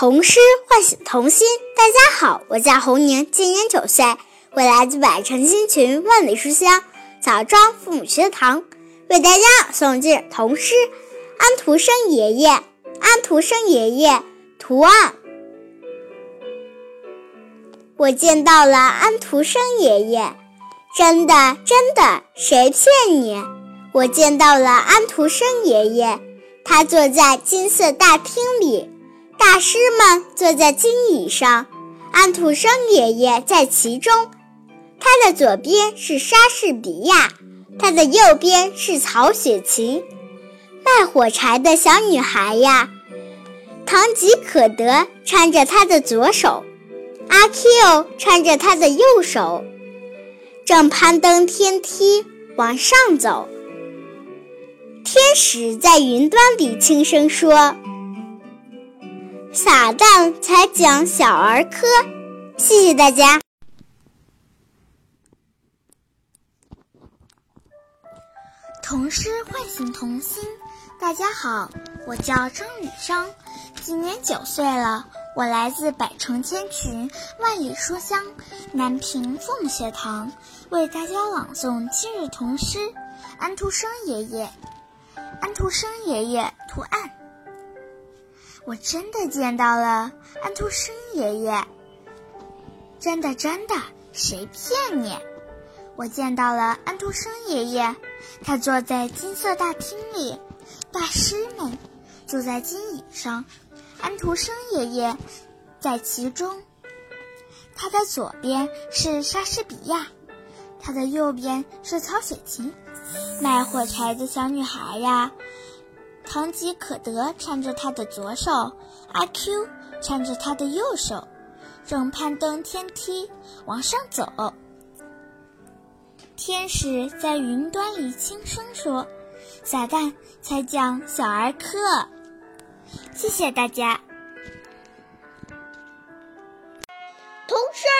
童诗唤醒童心。大家好，我叫侯宁，今年九岁，我来自百城新群万里书香枣庄父母学堂，为大家诵记童诗《安徒生爷爷》。安徒生爷爷图案，我见到了安徒生爷爷，真的真的，谁骗你？我见到了安徒生爷爷，他坐在金色大厅里。大师们坐在金椅上，安徒生爷爷在其中。他的左边是莎士比亚，他的右边是曹雪芹。卖火柴的小女孩呀，唐吉可德搀着他的左手，阿 Q 搀着他的右手，正攀登天梯往上走。天使在云端里轻声说。撒旦才讲小儿科，谢谢大家。童诗唤醒童心，大家好，我叫张雨生，今年九岁了，我来自百城千群万里书香南平凤学堂，为大家朗诵今日童诗《安徒生爷爷》。安徒生爷爷图案。我真的见到了安徒生爷爷，真的真的，谁骗你？我见到了安徒生爷爷，他坐在金色大厅里，大师们坐在金椅上，安徒生爷爷在其中。他的左边是莎士比亚，他的右边是曹雪芹。卖火柴的小女孩呀。唐吉可德搀着他的左手，阿 Q 搀着他的右手，正攀登天梯往上走。天使在云端里轻声说：“撒旦才讲小儿科。”谢谢大家。童声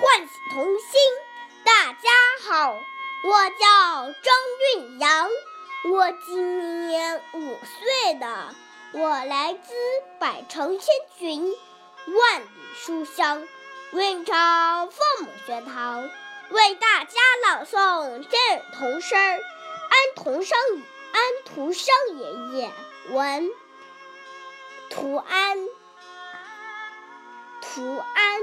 唤醒童心。大家好，我叫张韵阳。我今年五岁了，我来自百城千群，万里书香，文昌父母学堂，为大家朗诵今日童诗《安徒生安徒生爷爷文图安图安，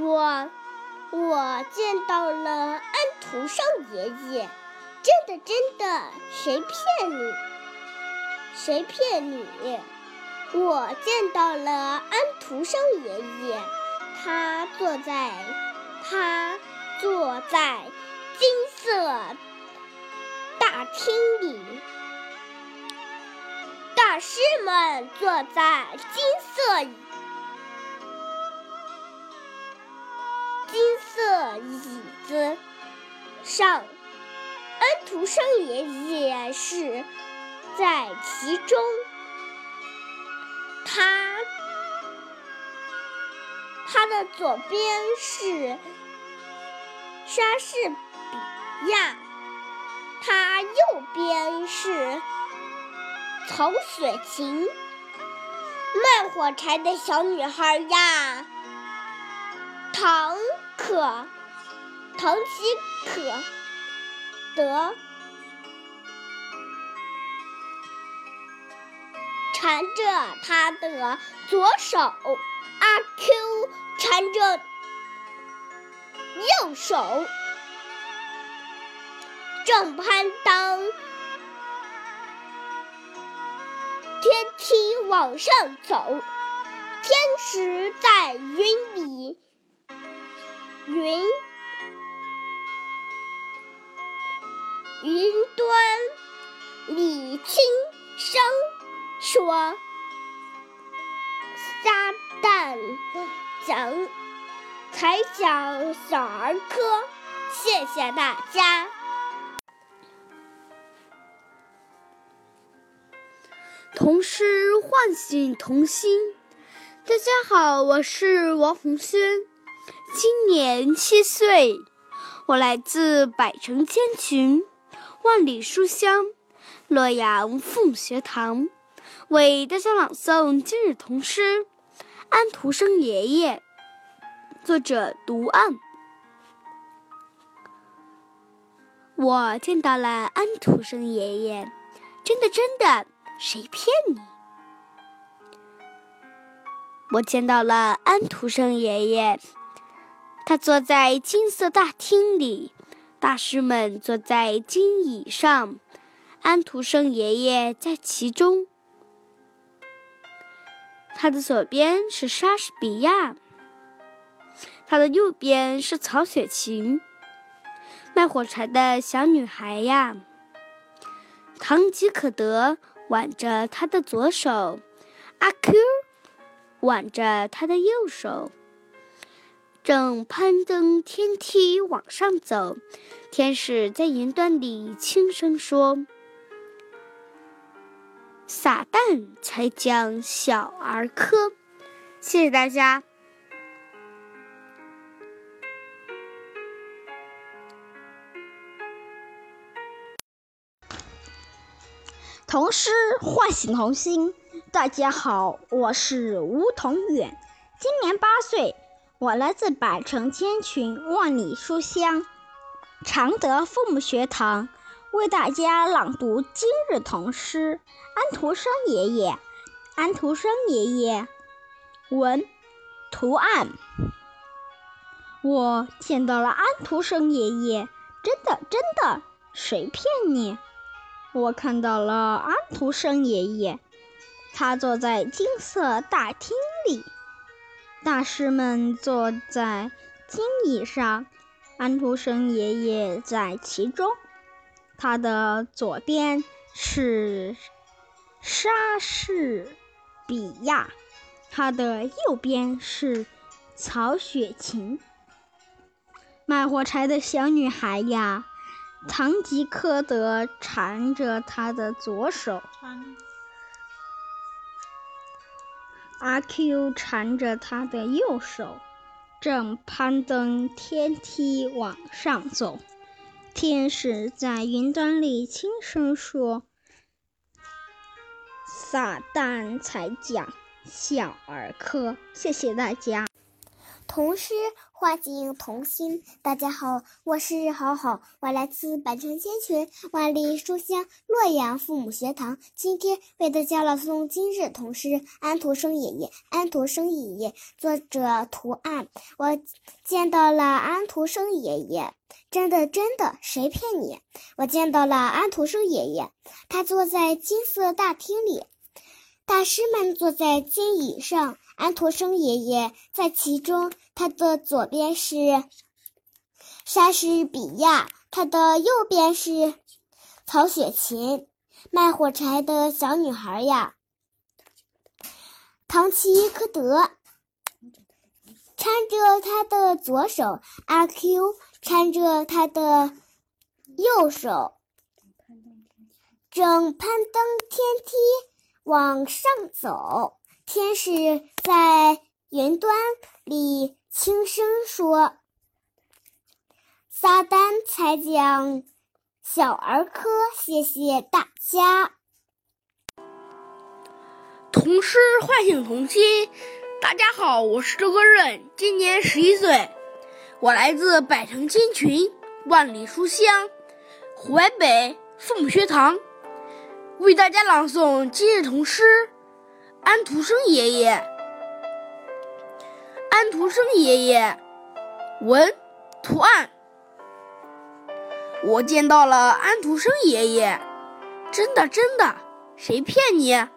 我。我见到了安徒生爷爷，真的真的，谁骗你？谁骗你？我见到了安徒生爷爷，他坐在他坐在金色大厅里，大师们坐在金色。上，安徒生爷爷是在其中。他他的左边是莎士比亚，他右边是曹雪芹。卖火柴的小女孩呀，唐。可，唐吉可得缠着他的左手，阿 Q 缠着右手，正攀登天梯往上走，天使在云里。云云端里轻声说：“撒旦讲才讲小儿科。”谢谢大家。童诗唤醒童心。大家好，我是王红轩。今年七岁，我来自百城千群，万里书香洛阳凤学堂为大家朗诵今日童诗《安徒生爷爷》，作者独案。我见到了安徒生爷爷，真的真的，谁骗你？我见到了安徒生爷爷，他坐在金色大厅里，大师们坐在金椅上，安徒生爷爷在其中。他的左边是莎士比亚，他的右边是曹雪芹。卖火柴的小女孩呀，堂吉诃德挽着她的左手，阿 Q 挽着她的右手，正攀登天梯往上走。天使在云端里轻声说：“撒旦才将小儿科。”谢谢大家。童诗唤醒童心。大家好，我是吴同远，今年八岁，我来自百城千群万里书香常德父母学堂，为大家朗读今日童诗《安徒生爷爷》。安徒生爷爷，文，图案。我见到了安徒生爷爷，真的真的，谁骗你？我看到了安徒生爷爷，他坐在金色大厅里，大师们坐在金椅上，安徒生爷爷在其中。他的左边是莎士比亚，他的右边是曹雪芹。卖火柴的小女孩呀。唐吉诃德缠着他的左手，阿 Q 缠着他的右手，正攀登天梯往上走。天使在云端里轻声说：“撒旦才讲小儿科。”谢谢大家。同时唤醒童心。大家好，我是好好，我来自百城千群万里书香洛阳父母学堂。今天为大家朗诵今日童诗《安徒生爷爷》。安徒生爷爷，作者图案。我见到了安徒生爷爷，真的真的，谁骗你？我见到了安徒生爷爷，他坐在金色大厅里，大师们坐在金椅上。安徒生爷爷在其中，他的左边是莎士比亚，他的右边是曹雪芹。卖火柴的小女孩呀，唐吉诃德搀着他的左手，阿 Q 搀着他的右手，正攀登天梯往上走。天使在云端里轻声说：“撒旦才讲小儿科。”谢谢大家。童诗唤醒童心。大家好，我是周歌润，今年十一岁，我来自百城千群万里书香湖北父母学堂，为大家朗诵今日童诗。安徒生爷爷，安徒生爷爷，文图案。我见到了安徒生爷爷，真的真的，谁骗你？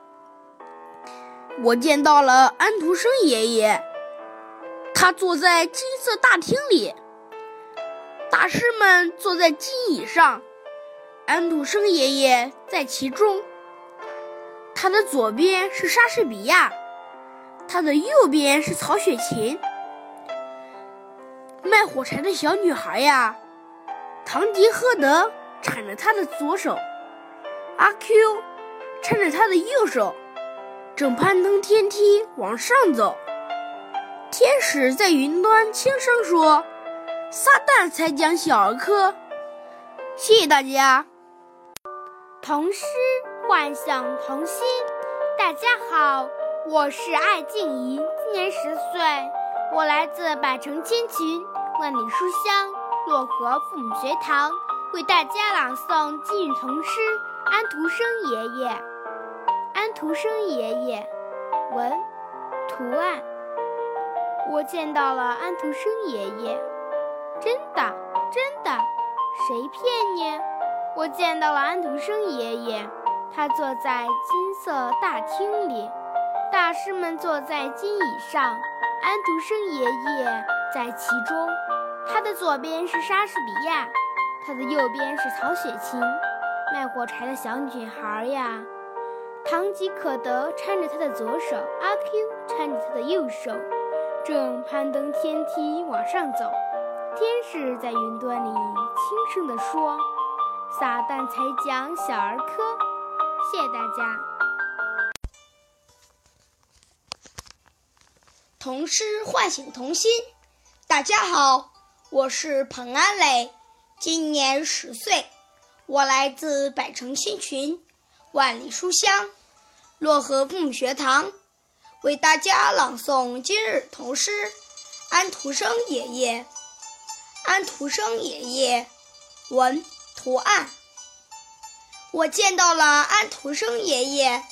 我见到了安徒生爷爷，他坐在金色大厅里，大师们坐在金椅上，安徒生爷爷在其中。他的左边是莎士比亚，他的右边是曹雪芹。卖火柴的小女孩呀，堂吉诃德搀着他的左手，阿 Q 搀着他的右手，正攀登天梯往上走。天使在云端轻声说：“撒旦才讲小儿科。”谢谢大家。童诗唤醒童心。大家好，我是艾静怡，今年十岁，我来自百城千群，万里书香漯河父母学堂，为大家朗诵今日童诗《安徒生爷爷》。安徒生爷爷，文，图案。我见到了安徒生爷爷，真的，真的，谁骗你？我见到了安徒生爷爷，他坐在金色大厅里，大师们坐在金椅上，安徒生爷爷在其中。他的左边是莎士比亚，他的右边是曹雪芹。卖火柴的小女孩呀，堂吉可德搀着他的左手，阿 Q 搀着他的右手。正攀登天梯往上走，天使在云端里轻声地说：“撒旦才讲小儿科。”谢谢大家。童诗唤醒童心。大家好，我是彭安磊，今年十岁，我来自百城千群，万里书香，漯河父母学堂。为大家朗诵今日童诗《安徒生爷爷》。安徒生爷爷，文图案。我见到了安徒生爷爷，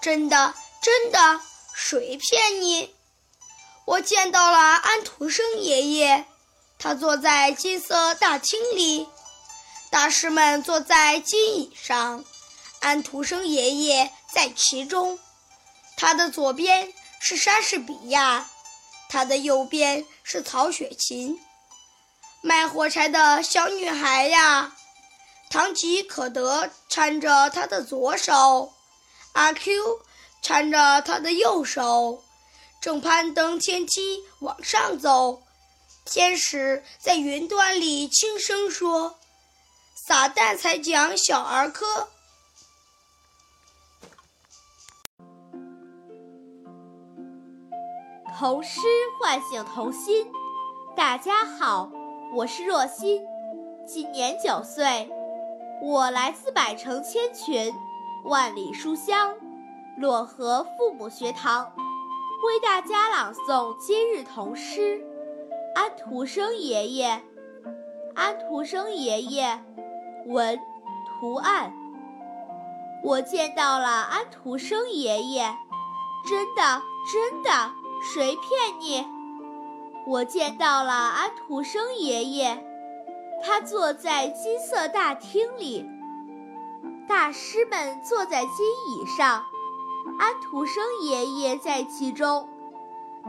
真的真的，谁骗你？我见到了安徒生爷爷，他坐在金色大厅里，大师们坐在金椅上，安徒生爷爷在其中。他的左边是莎士比亚，他的右边是曹雪芹。卖火柴的小女孩呀，唐吉可德搀着他的左手，阿 Q 搀着他的右手，正攀登天梯往上走。天使在云端里轻声说：“撒旦才讲小儿科。”童诗唤醒童心。大家好，我是若欣，今年九岁，我来自百城千群，万里书香，漯河父母学堂，为大家朗诵今日童诗《安徒生爷爷》。安徒生爷爷，文，图案。我见到了安徒生爷爷，真的，真的。谁骗你？我见到了安徒生爷爷，他坐在金色大厅里，大师们坐在金椅上，安徒生爷爷在其中。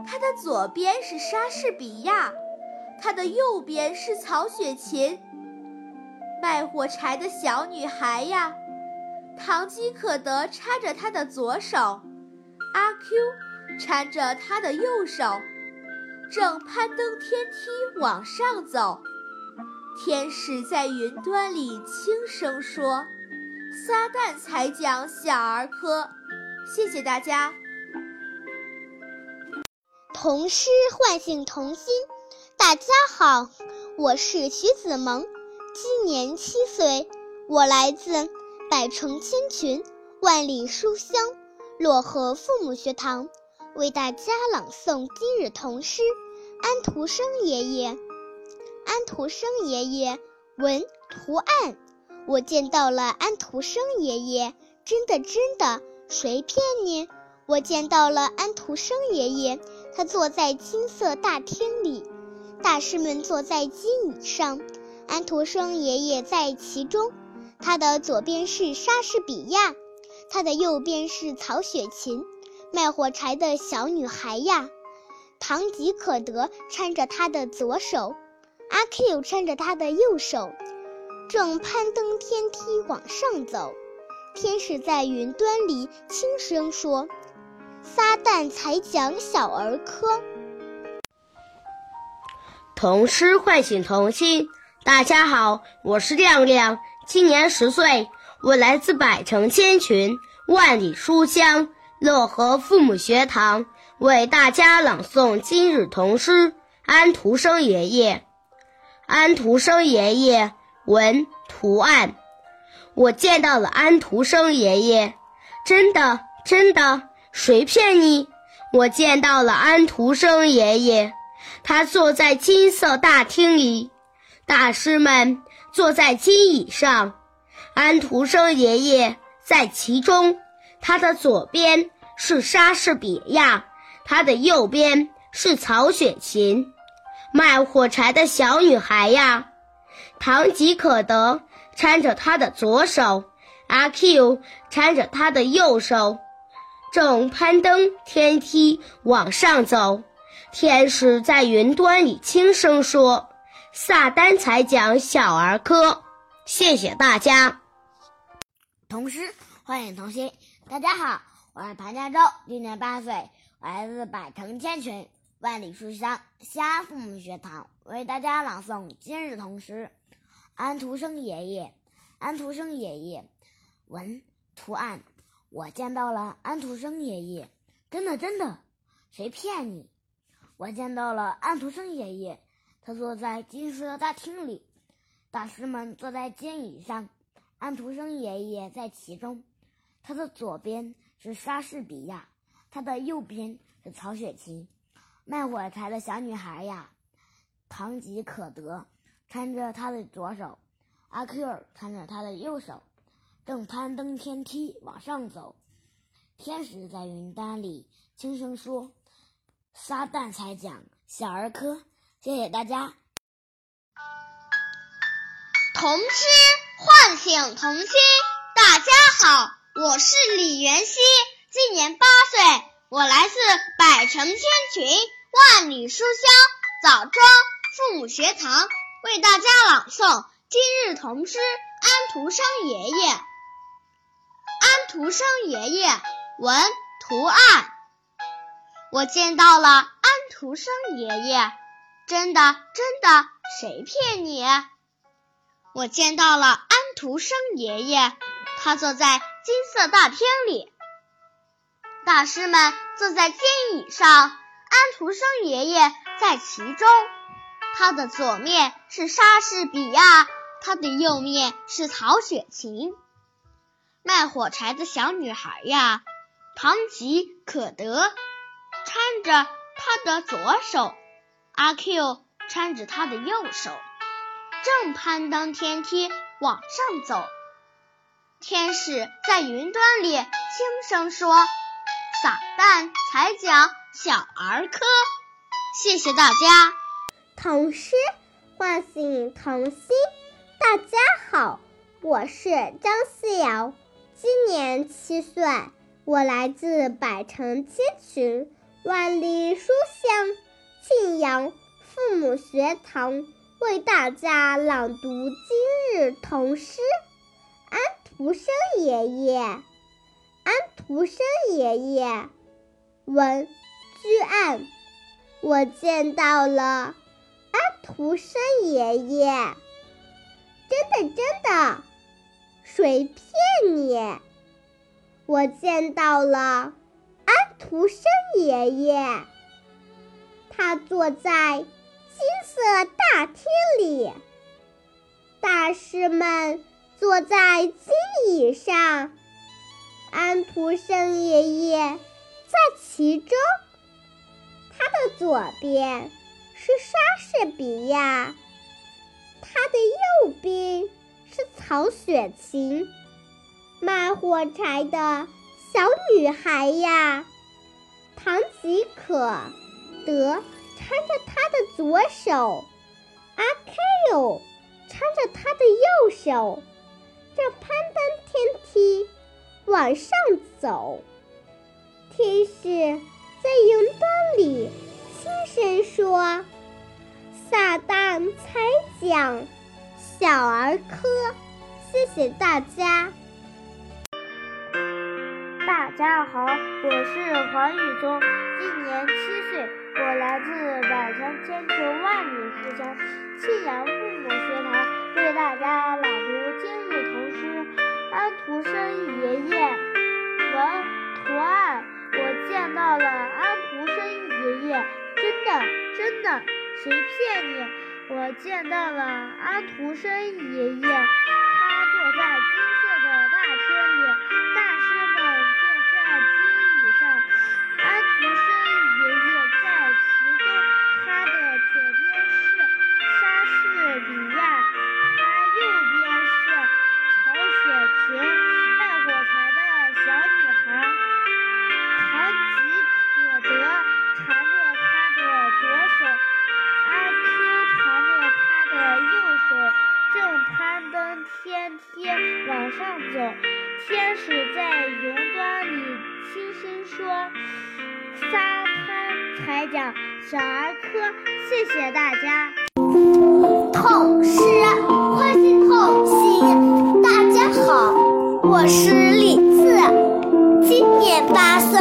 他的左边是莎士比亚，他的右边是曹雪芹。卖火柴的小女孩呀，唐吉可德搀着他的左手，阿 Q。搀着他的右手，正攀登天梯往上走。天使在云端里轻声说：“撒旦才讲小儿科。”谢谢大家。童诗唤醒童心。大家好，我是徐子萌，今年七岁，我来自百城千群，万里书香，漯河父母学堂。为大家朗诵今日童诗《安徒生爷爷》。安徒生爷爷，文图案。我见到了安徒生爷爷，真的真的，谁骗你？我见到了安徒生爷爷，他坐在金色大厅里，大师们坐在金椅上，安徒生爷爷在其中。他的左边是莎士比亚，他的右边是曹雪芹。卖火柴的小女孩呀，堂吉可德搀着他的左手，阿 Q 搀着他的右手，正攀登天梯往上走。天使在云端里轻声说：“撒旦才讲小儿科。”童诗唤醒童心。大家好，我是亮亮，今年十岁，我来自百城千群，万里书香。乐和父母学堂为大家朗诵今日童诗《安徒生爷爷》。安徒生爷爷，文图案。我见到了安徒生爷爷。真的，真的，谁骗你？我见到了安徒生爷爷，他坐在金色大厅里，大师们坐在金椅上，安徒生爷爷在其中。他的左边是莎士比亚，他的右边是曹雪芹。卖火柴的小女孩呀，堂吉诃德搀着他的左手，阿 Q 搀着他的右手，正攀登天梯往上走。天使在云端里轻声说：“撒旦才讲小儿科。”谢谢大家。童诗欢迎童心，大家好，我是潘家洲，今年八岁，来自百城千群。万里书香，西安父母学堂为大家朗诵今日童诗。安徒生爷爷，安徒生爷爷，文图案。我见到了安徒生爷爷，真的真的，谁骗你？我见到了安徒生爷爷，他坐在金色大厅里，大师们坐在金椅上，安徒生爷爷在其中。他的左边是莎士比亚，他的右边是曹雪芹。卖火柴的小女孩呀，堂吉诃德搀着他的左手，阿 Q 搀着他的右手，正攀登天梯往上走。天使在云端里轻声说：“撒旦才讲小儿科。”谢谢大家。童诗唤醒童心。大家好，我是李元熙，今年八岁。我来自百城千群，万里书香枣庄父母学堂，为大家朗诵今日童诗《安徒生爷爷》。安徒生爷爷，文图案。我见到了安徒生爷爷，真的真的，谁骗你？我见到了安徒生爷爷，他坐在金色大厅里。大师们坐在金椅上，安徒生爷爷在其中。他的左面是莎士比亚，他的右面是曹雪芹。卖火柴的小女孩呀，唐吉诃德搀着他的左手，阿 Q 搀着他的右手，正攀登天梯往上走。天使在云端里轻声说。撒旦才讲小儿科，谢谢大家。童诗唤醒童心，大家好，我是张思瑶，今年七岁，我来自百城千群，万里书香庆阳父母学堂，为大家朗读今日童诗。安徒生爷爷。安徒生爷爷，文居案。我见到了安徒生爷爷，真的真的，谁骗你？我见到了安徒生爷爷，他坐在金色大厅里，大师们坐在金椅上。安徒生爷爷在其中，他的左边是莎士比亚，他的右边是曹雪芹。卖火柴的小女孩呀，唐吉可德搀着他的左手，阿 Q 搀着他的右手，正攀登天梯。往上走，天使在云端里轻声说：“撒旦才讲小儿科。”谢谢大家。大家好，我是黄宇聪，今年七岁，我来自百城千秋万里书香庆阳父母学堂，为大家朗读今日童诗《安徒生爷爷》。文图案，我见到了安徒生爷爷，真的真的，谁骗你？我见到了安徒生爷爷，他坐在攀登天梯往上走。天使在云端里轻声说：“沙滩踩脚，小儿科，谢谢大家。”痛失，欢迎痛惜。大家好，我是李四，今年八岁。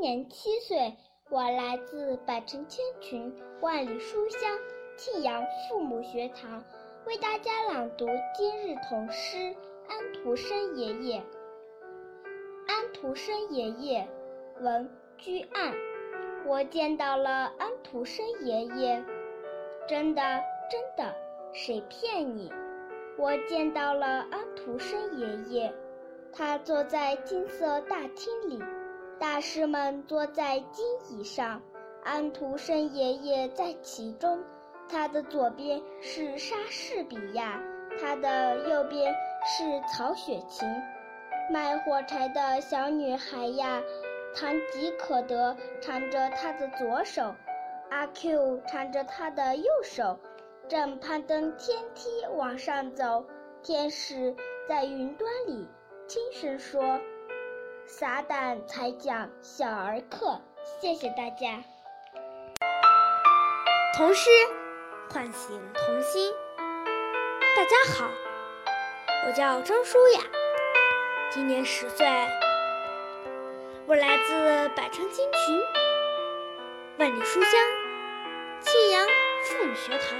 今年七岁，我来自百城千群，万里书香沁阳父母学堂，为大家朗读今日童诗《安徒生爷爷》。安徒生爷爷，文居岸。我见到了安徒生爷爷，真的真的，谁骗你？我见到了安徒生爷爷，他坐在金色大厅里，大师们坐在金椅上，安徒生爷爷在其中。他的左边是莎士比亚，他的右边是曹雪芹。卖火柴的小女孩呀，唐吉可德缠着他的左手，阿 Q 缠着他的右手，正攀登天梯往上走。天使在云端里轻声说：“撒旦才讲小儿科。”谢谢大家。童诗唤醒童心。大家好，我叫张舒雅，今年十岁，我来自百城金群，万里书香，沁阳妇女学堂，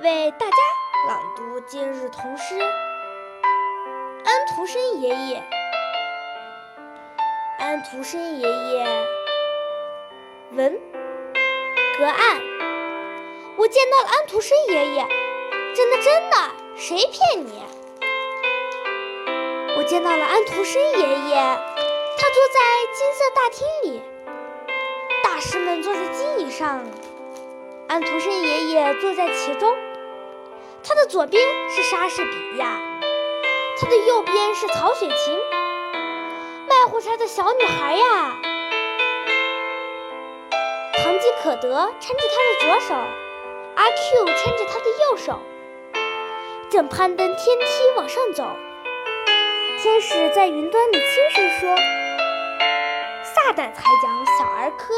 为大家朗读今日童诗《安徒生爷爷》。安徒生爷爷，文隔岸。我见到了安徒生爷爷，真的真的，谁骗你？我见到了安徒生爷爷，他坐在金色大厅里，大师们坐在金椅上，安徒生爷爷坐在其中。他的左边是莎士比亚，他的右边是曹雪芹。卖火柴的小女孩呀，唐吉可德搀着她的左手，阿 Q 牵着他的右手，正攀登天梯往上走。天使在云端里轻声说：“撒旦才讲小儿科。”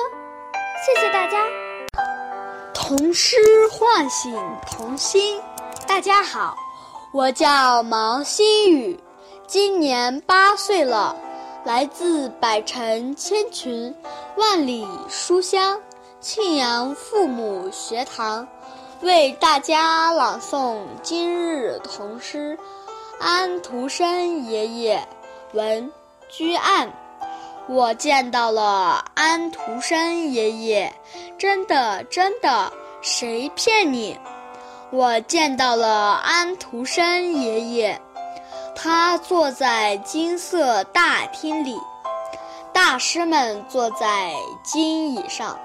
谢谢大家。童诗唤醒童心。大家好，我叫毛新宇，今年八岁了。来自百城千群，万里书香，沁阳父母学堂，为大家朗诵今日童诗《安徒生爷爷》文居岸。我见到了安徒生爷爷，真的真的，谁骗你？我见到了安徒生爷爷。他坐在金色大厅里，大师们坐在金椅上。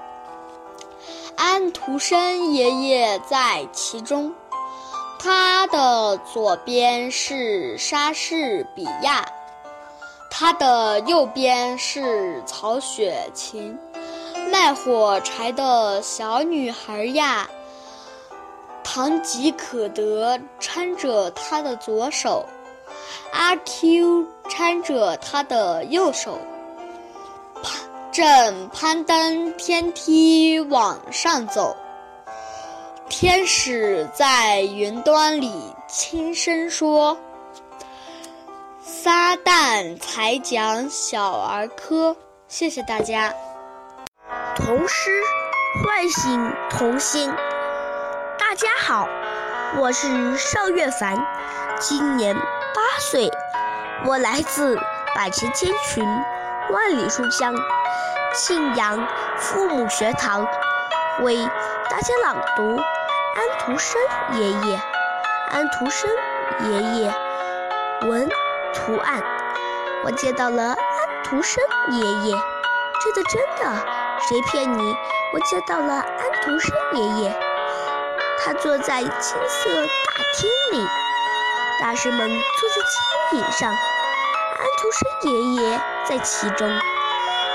安徒生爷爷在其中。他的左边是莎士比亚，他的右边是曹雪芹。卖火柴的小女孩呀，唐吉可德搀着他的左手，阿 Q 搀着他的右手，攀正攀登天梯往上走。天使在云端里轻声说：“撒旦才讲小儿科。”谢谢大家。童诗唤醒童心。大家好，我是邵月凡，今年八岁，我来自百城千群，万里书香，庆阳父母学堂，为大家朗读。安徒生爷爷，安徒生爷爷，文图案，我见到了安徒生爷爷，真的真的，谁骗你？我见到了安徒生爷爷，他坐在金色大厅里，大师们坐在金椅上，安徒生爷爷在其中，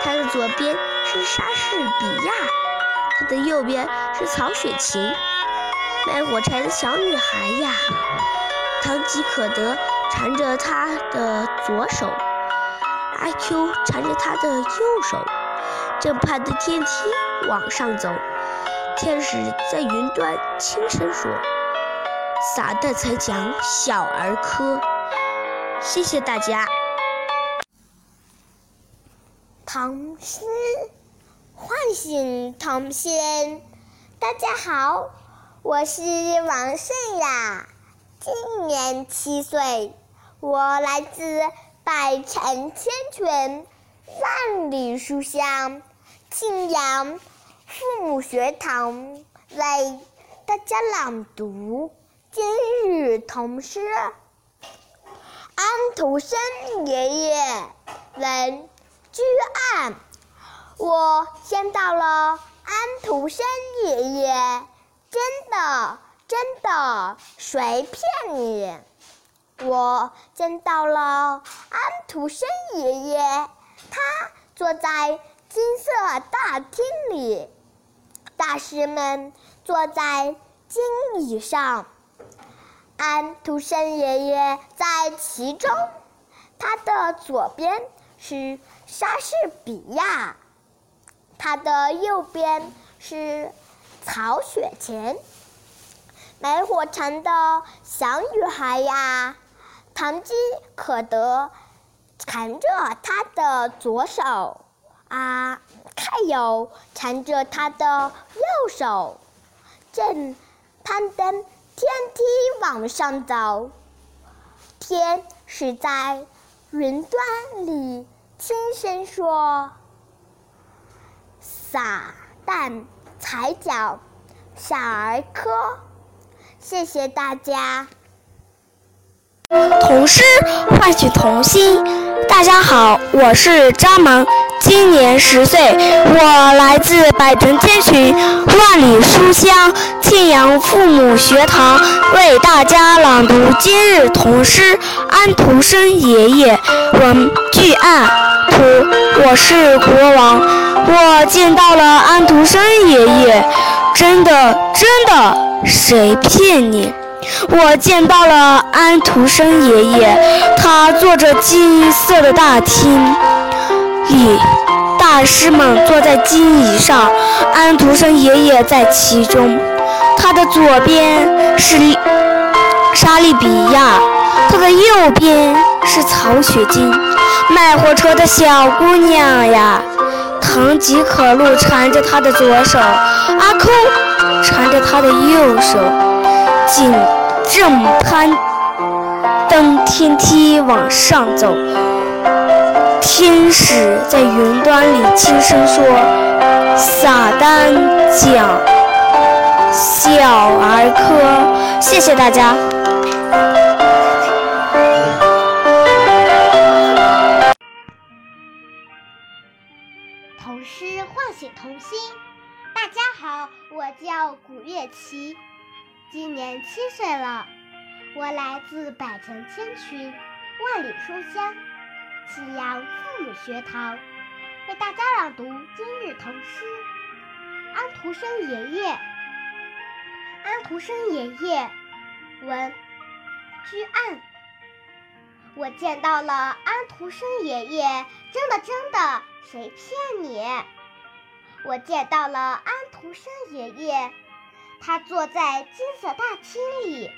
他的左边是莎士比亚，他的右边是曹雪芹。卖火柴的小女孩呀，唐吉可德缠着他的左手，阿 Q 缠着他的右手，正攀着天梯往上走。天使在云端轻声说：“傻蛋才讲小儿科。”谢谢大家。唐诗唤醒童心。大家好。我是王胜雅，今年七岁，我来自百城千泉，万里书香，庆阳父母学堂为大家朗读今日童诗。安徒生爷爷文居案，我见到了安徒生爷爷。真的，真的，谁骗你？我见到了安徒生爷爷，他坐在金色大厅里，大师们坐在金椅上，安徒生爷爷在其中。他的左边是莎士比亚，他的右边是。曹雪芹，卖火柴的小女孩呀，唐吉可德缠着她的左手，啊，还有缠着她的右手，正攀登天梯往上走。天使在云端里轻声说：“撒旦。”踩脚小儿科，谢谢大家。童诗唤醒童心。大家好，我是张萌，今年十岁，我来自百城千群，万里书香，庆阳父母学堂，为大家朗读今日童诗。安徒生爷爷，文巨案，图，我是国王。我见到了安徒生爷爷，真的真的，谁骗你？我见到了安徒生爷爷，他坐着金色的大厅里，大师们坐在金椅上，安徒生爷爷在其中。他的左边是莎莉比亚，他的右边是曹雪芹。卖火车的小姑娘呀。唐吉可路缠着他的左手，阿抠缠着他的右手，紧正攀登天梯往上走。天使在云端里轻声说：“撒旦讲小儿科。”谢谢大家。童诗唤醒童心。大家好，我叫古月琪，今年七岁了。我来自百城千群，万里书香，祁阳父母学堂，为大家朗读今日童诗。安徒生爷爷，安徒生爷爷，文，居岸。我见到了安徒生爷爷，真的真的，谁骗你？我见到了安徒生爷爷，他坐在金色大厅里。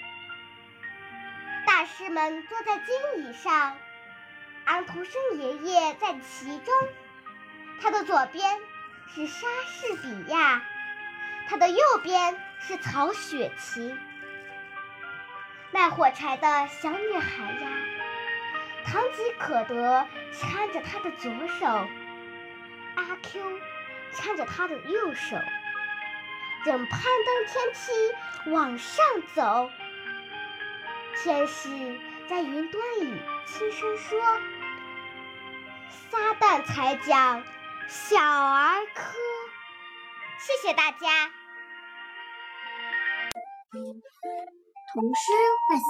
大师们坐在金椅上，安徒生爷爷在其中。他的左边是莎士比亚，他的右边是曹雪芹。卖火柴的小女孩呀，堂吉可德搀着她的左手，阿 Q 搀着她的右手，正攀登天梯往上走。天使在云端里轻声说：“撒旦才讲小儿科。”谢谢大家。童诗唤醒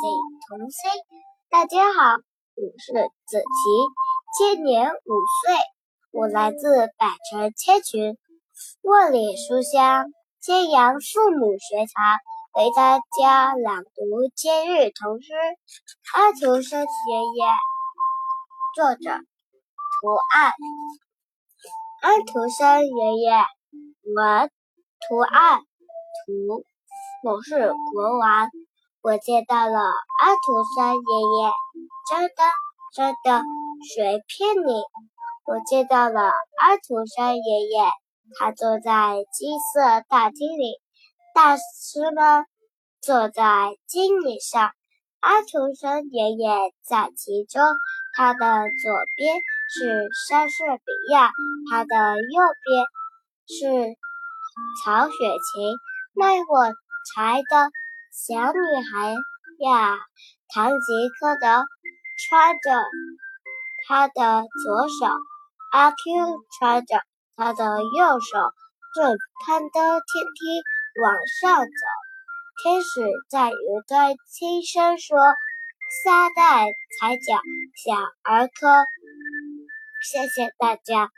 童心。大家好，我是子琪，今年五岁，我来自百城千群，万里书香，揭阳父母学堂。为大家朗读今日童诗《安徒生爷爷》，作者图案。安徒生爷爷，文图案图，我是国王。我见到了安徒生爷爷，真的真的，谁骗你？我见到了安徒生爷爷，他坐在金色大厅里。大师们坐在金椅上，安徒生爷爷在其中。他的左边是莎士比亚，他的右边是曹雪芹。卖火柴的小女孩呀，堂吉诃德穿着他的左手，阿 Q 穿着他的右手，正攀登天梯。往上走，天使在云端轻声说：“撒旦才讲小儿科。”谢谢大家。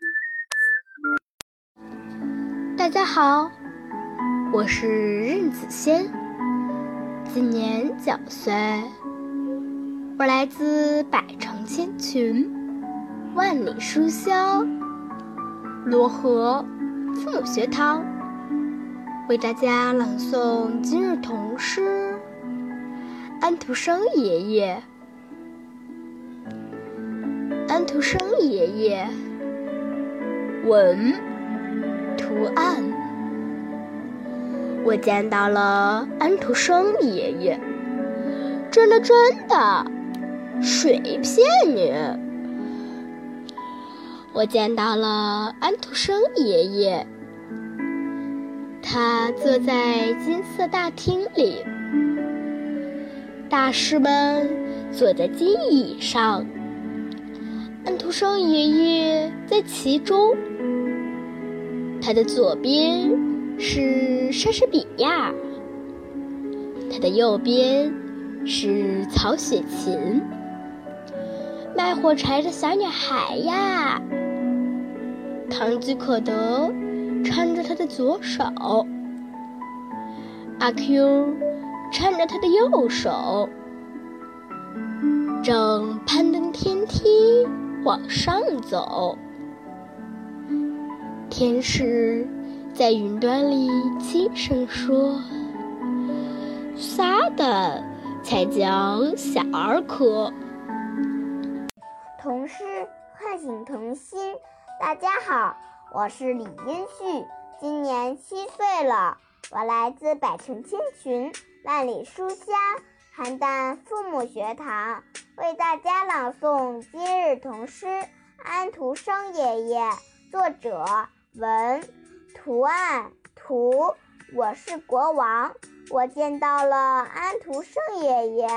大家好，我是任子轩，今年九岁，我来自百城千群，万里书香，罗河父母学堂。为大家朗诵今日童诗《安徒生爷爷》。安徒生爷爷，文图案。我见到了安徒生爷爷，真的真的，谁骗你？我见到了安徒生爷爷。他坐在金色大厅里，大师们坐在金椅上，安徒生爷爷在其中。他的左边是莎士比亚，他的右边是曹雪芹。卖火柴的小女孩呀，唐吉诃德。搀着他的左手，阿 Q 搀着他的右手，正攀登天梯往上走。天使在云端里轻声说：“撒的才叫小儿科。”童诗唤醒童心，大家好。我是李英旭，今年七岁了。我来自百城千群，万里书香，邯郸父母学堂，为大家朗诵今日童诗《安徒生爷爷》。作者文图案图。我是国王。我见到了安徒生爷爷，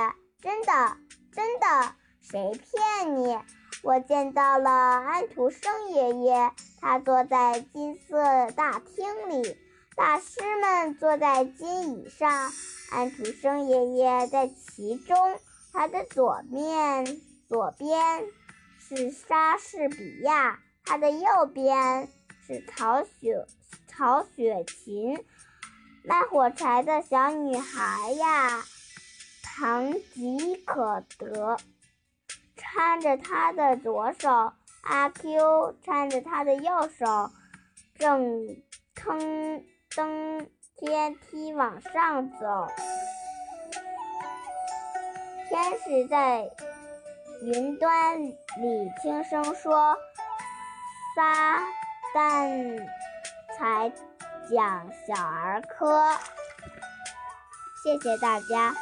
真的，真的，谁骗你？我见到了安徒生爷爷，他坐在金色大厅里。大师们坐在金椅上，安徒生爷爷在其中。他的左面左边是莎士比亚，他的右边是曹雪曹雪芹。卖火柴的小女孩呀，唐吉诃德搀着他的左手，阿 Q 搀着他的右手，正腾登天梯往上走。天使在云端里轻声说：“撒旦才讲小儿科。”谢谢大家。